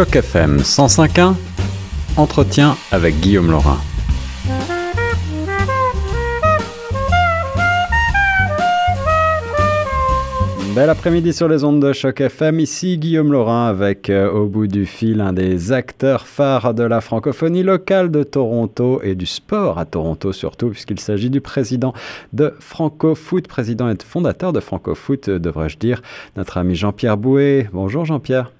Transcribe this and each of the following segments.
Choc FM 105.1, entretien avec Guillaume Laurin. Bel après-midi sur les ondes de Choc FM. Ici Guillaume Laurin avec euh, au bout du fil un des acteurs phares de la francophonie locale de Toronto et du sport à Toronto surtout, puisqu'il s'agit du président de Francofoot, président et fondateur de Francofoot, devrais-je dire, notre ami Jean-Pierre Bouet. Bonjour Jean-Pierre.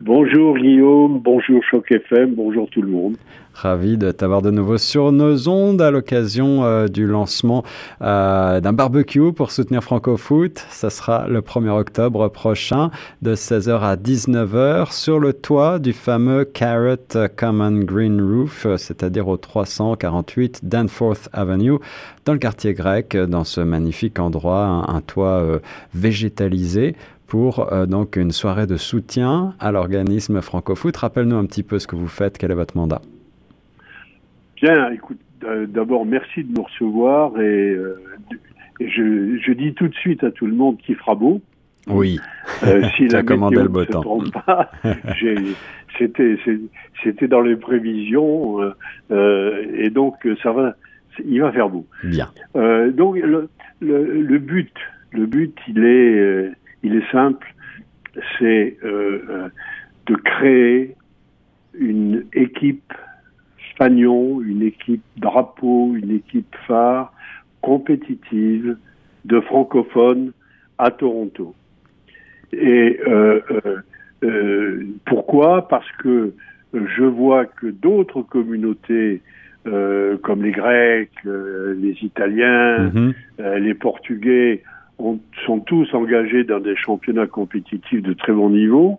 Bonjour Guillaume, bonjour Choc FM, bonjour tout le monde. Ravi de t'avoir de nouveau sur nos ondes à l'occasion euh, du lancement euh, d'un barbecue pour soutenir Francofoot. Ça sera le 1er octobre prochain de 16h à 19h sur le toit du fameux Carrot Common Green Roof, c'est-à-dire au 348 Danforth Avenue, dans le quartier grec, dans ce magnifique endroit, un, toit euh, végétalisé pour donc une soirée de soutien à l'organisme Francofoot. Rappelle-nous un petit peu ce que vous faites, quel est votre mandat? Bien, écoute, euh, d'abord, merci de nous recevoir et, euh, je, je, dis tout de suite à tout le monde qu'il fera beau. Oui, euh, si la commandé le beau temps. c'était, dans les prévisions euh, et donc ça va, il va faire beau. Bien. donc le, le, le, but, le but, il est, il est simple, c'est de créer une équipe fanion, une équipe drapeau, une équipe phare compétitive de francophones à Toronto. Et euh, euh, euh, pourquoi? Parce que je vois que d'autres communautés, comme les Grecs, les Italiens, mhm. les Portugais, sont tous engagés dans des championnats compétitifs de très bon niveau,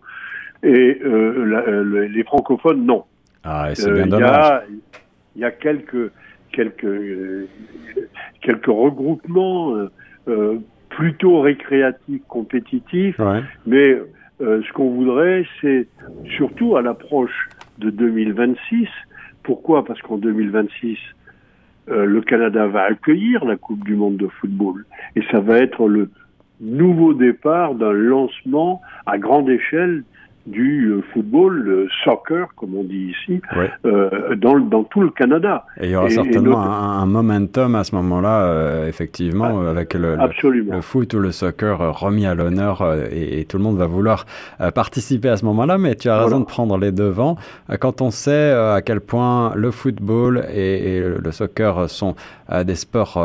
et les francophones, non. Ah, c'est bien dommage. Il y, a quelques, quelques, euh, quelques regroupements euh, euh, plutôt récréatifs, compétitifs, mais ce qu'on voudrait, c'est surtout à l'approche de 2026. Pourquoi? Parce qu'en 2026, le Canada va accueillir la Coupe du Monde de football. Et ça va être le nouveau départ d'un lancement à grande échelle du euh, football, le soccer, comme on dit ici, euh, dans, dans, tout le Canada. Et il y aura certainement un, momentum à ce moment-là, euh, effectivement, ah, avec le, le, foot ou le soccer remis à l'honneur et, tout le monde va vouloir participer à ce moment-là. Mais tu as raison de prendre les devants. Quand on sait à quel point le football et, le soccer sont des sports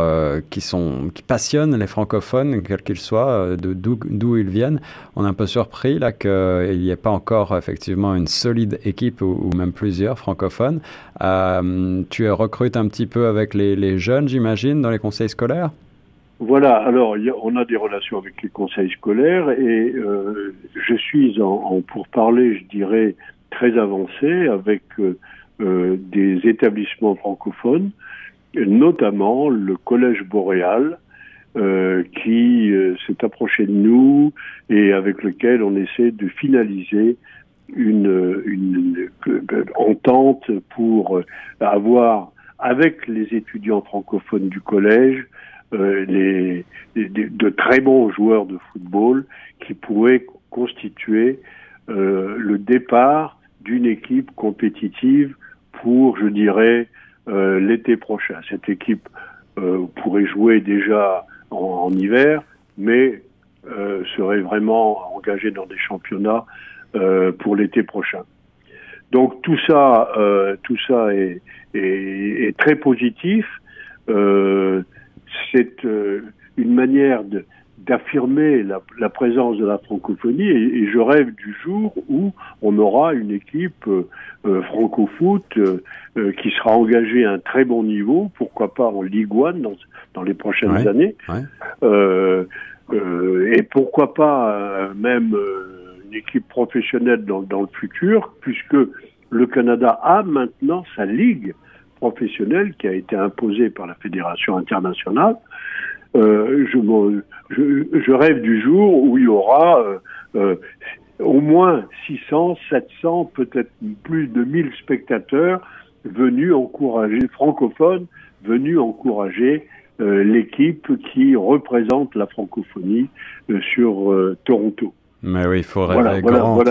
qui, sont, qui passionnent les francophones, quels qu'ils soient, d'où ils viennent, on est un peu surpris là qu'il n'y ait pas encore effectivement une solide équipe ou, même plusieurs francophones. Euh, tu recrutes un petit peu avec les, jeunes, j'imagine, dans les conseils scolaires? Voilà, alors on a des relations avec les conseils scolaires et euh, je suis en, pour parler, je dirais, très avancé avec euh, des établissements francophones, notamment le Collège Boréal, euh, qui euh, s'est approché de nous et avec lequel on essaie de finaliser une, une, entente pour avoir avec les étudiants francophones du collège euh, les, de très bons joueurs de football qui pourraient constituer euh, le départ d'une équipe compétitive pour, je dirais, euh, l'été prochain. Cette équipe pourrait jouer déjà en, hiver, mais euh, serait vraiment engagé dans des championnats euh, pour l'été prochain. Donc tout ça, euh, tout ça est, est, très positif. c'est une manière de, d'affirmer la, la, présence de la francophonie et, je rêve du jour où on aura une équipe euh, euh francofoot euh, euh, qui sera engagée à un très bon niveau, pourquoi pas en Ligue 1 dans, dans les prochaines années, et pourquoi pas même une équipe professionnelle dans, dans le futur, puisque le Canada a maintenant sa ligue professionnelle qui a été imposée par la Fédération internationale. Euh, je, je, je, rêve du jour où il y aura euh, euh au moins 600, 700, peut-être plus de 1000 spectateurs venus encourager, francophones, venus encourager euh, l'équipe qui représente la francophonie sur Toronto. Mais oui, il faut rêver grand,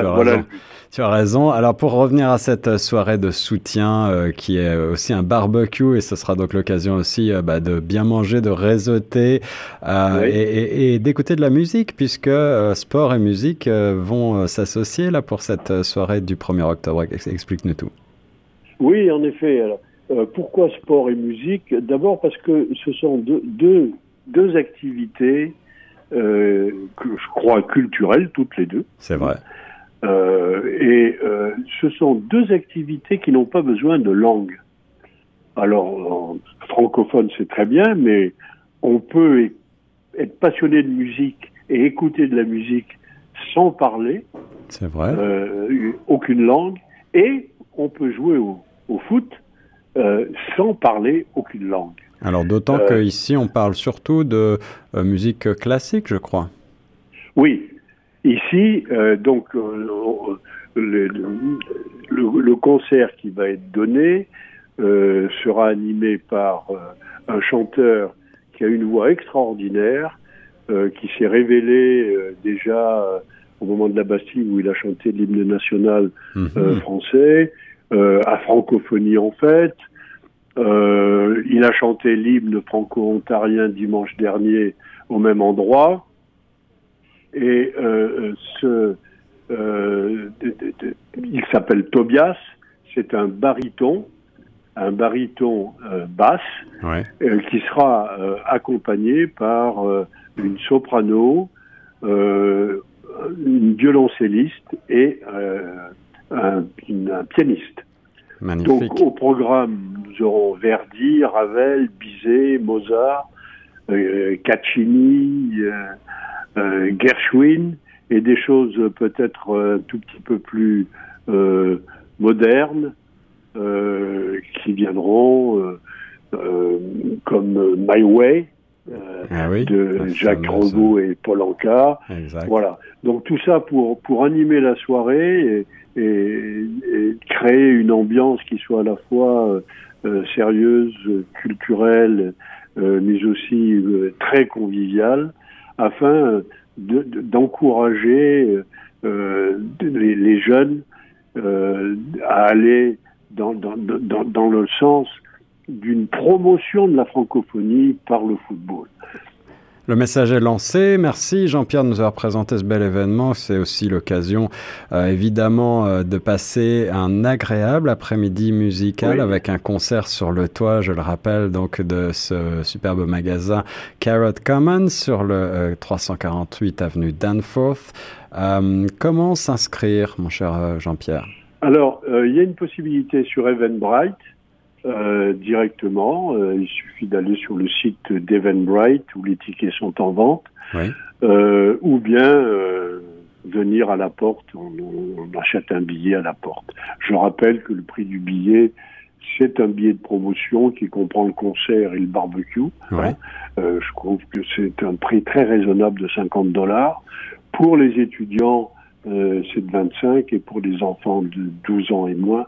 Tu as raison. Alors pour revenir à cette soirée de soutien euh, qui est aussi un barbecue et ce sera donc l'occasion aussi euh, bah, de bien manger, de réseauter euh, et, d'écouter de la musique puisque sport et musique vont s'associer là pour cette soirée du 1er octobre. Explique-nous tout. Oui, en effet. Alors, pourquoi sport et musique? D'abord parce que ce sont deux, deux, deux activités que je crois culturelles toutes les deux. C'est vrai. Euh, et euh, ce sont deux activités qui n'ont pas besoin de langue. Alors, francophone, c'est très bien, mais on peut être passionné de musique et écouter de la musique sans parler. C'est vrai. Euh, aucune langue. Et on peut jouer au, au foot euh, sans parler aucune langue. Alors, d'autant qu'ici, on parle surtout de musique classique, je crois. Oui, Ici, euh, donc, euh, le, le, concert qui va être donné euh, sera animé par un chanteur qui a une voix extraordinaire, qui s'est révélé déjà au moment de la Bastille où il a chanté l'hymne national mhm. français, à francophonie en fait. il a chanté l'hymne franco-ontarien dimanche dernier au même endroit. Et euh, euh, il s'appelle Tobias, c'est un baryton, un baryton euh, basse, qui sera accompagné par une soprano, une violoncelliste et un, pianiste. Donc au programme, nous aurons Verdi, Ravel, Bizet, Mozart, Caccini, euh, Gershwin et des choses peut-être un tout petit peu plus euh, modernes euh, qui viendront comme My Way ah de Jacques Rebou et Paul Anka. Voilà. Donc tout ça pour pour animer la soirée et, et, créer une ambiance qui soit à la fois sérieuse, culturelle, mais aussi très conviviale afin d'encourager euh, les, jeunes euh, à aller dans, dans, dans, dans le sens d'une promotion de la francophonie par le football. Le message est lancé. Merci Jean-Pierre de nous avoir présenté ce bel événement. C'est aussi l'occasion, euh, évidemment, euh, de passer un agréable après-midi musical avec un concert sur le toit, je le rappelle, donc de ce superbe magasin Carrot Commons sur le 348 euh, avenue Danforth. comment s'inscrire, mon cher Jean-Pierre? Alors, il y a une possibilité sur Eventbrite. Euh, directement. Euh, il suffit d'aller sur le site d'Eventbrite où les tickets sont en vente, euh, ou bien venir à la porte. On, achète un billet à la porte. Je rappelle que le prix du billet c'est un billet de promotion qui comprend le concert et le barbecue. Hein. je trouve que c'est un prix très raisonnable de 50 dollars. Pour les étudiants, c'est de 25 et pour les enfants de 12 ans et moins,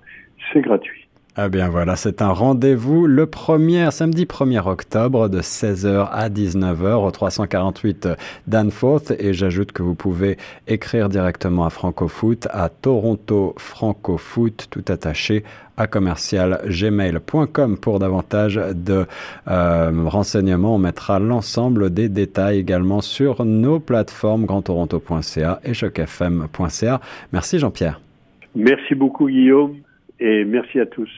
c'est gratuit. Ah bien voilà, c'est un rendez-vous le premier, samedi 1er octobre de 16h à 19h au 348 Danforth et j'ajoute que vous pouvez écrire directement à Francofoot à Toronto Francofoot tout attaché à commercial gmail.com pour davantage de euh, renseignements. On mettra l'ensemble des détails également sur nos plateformes grandtoronto.ca et chocfm.ca. Merci Jean-Pierre. Merci beaucoup Guillaume et merci à tous.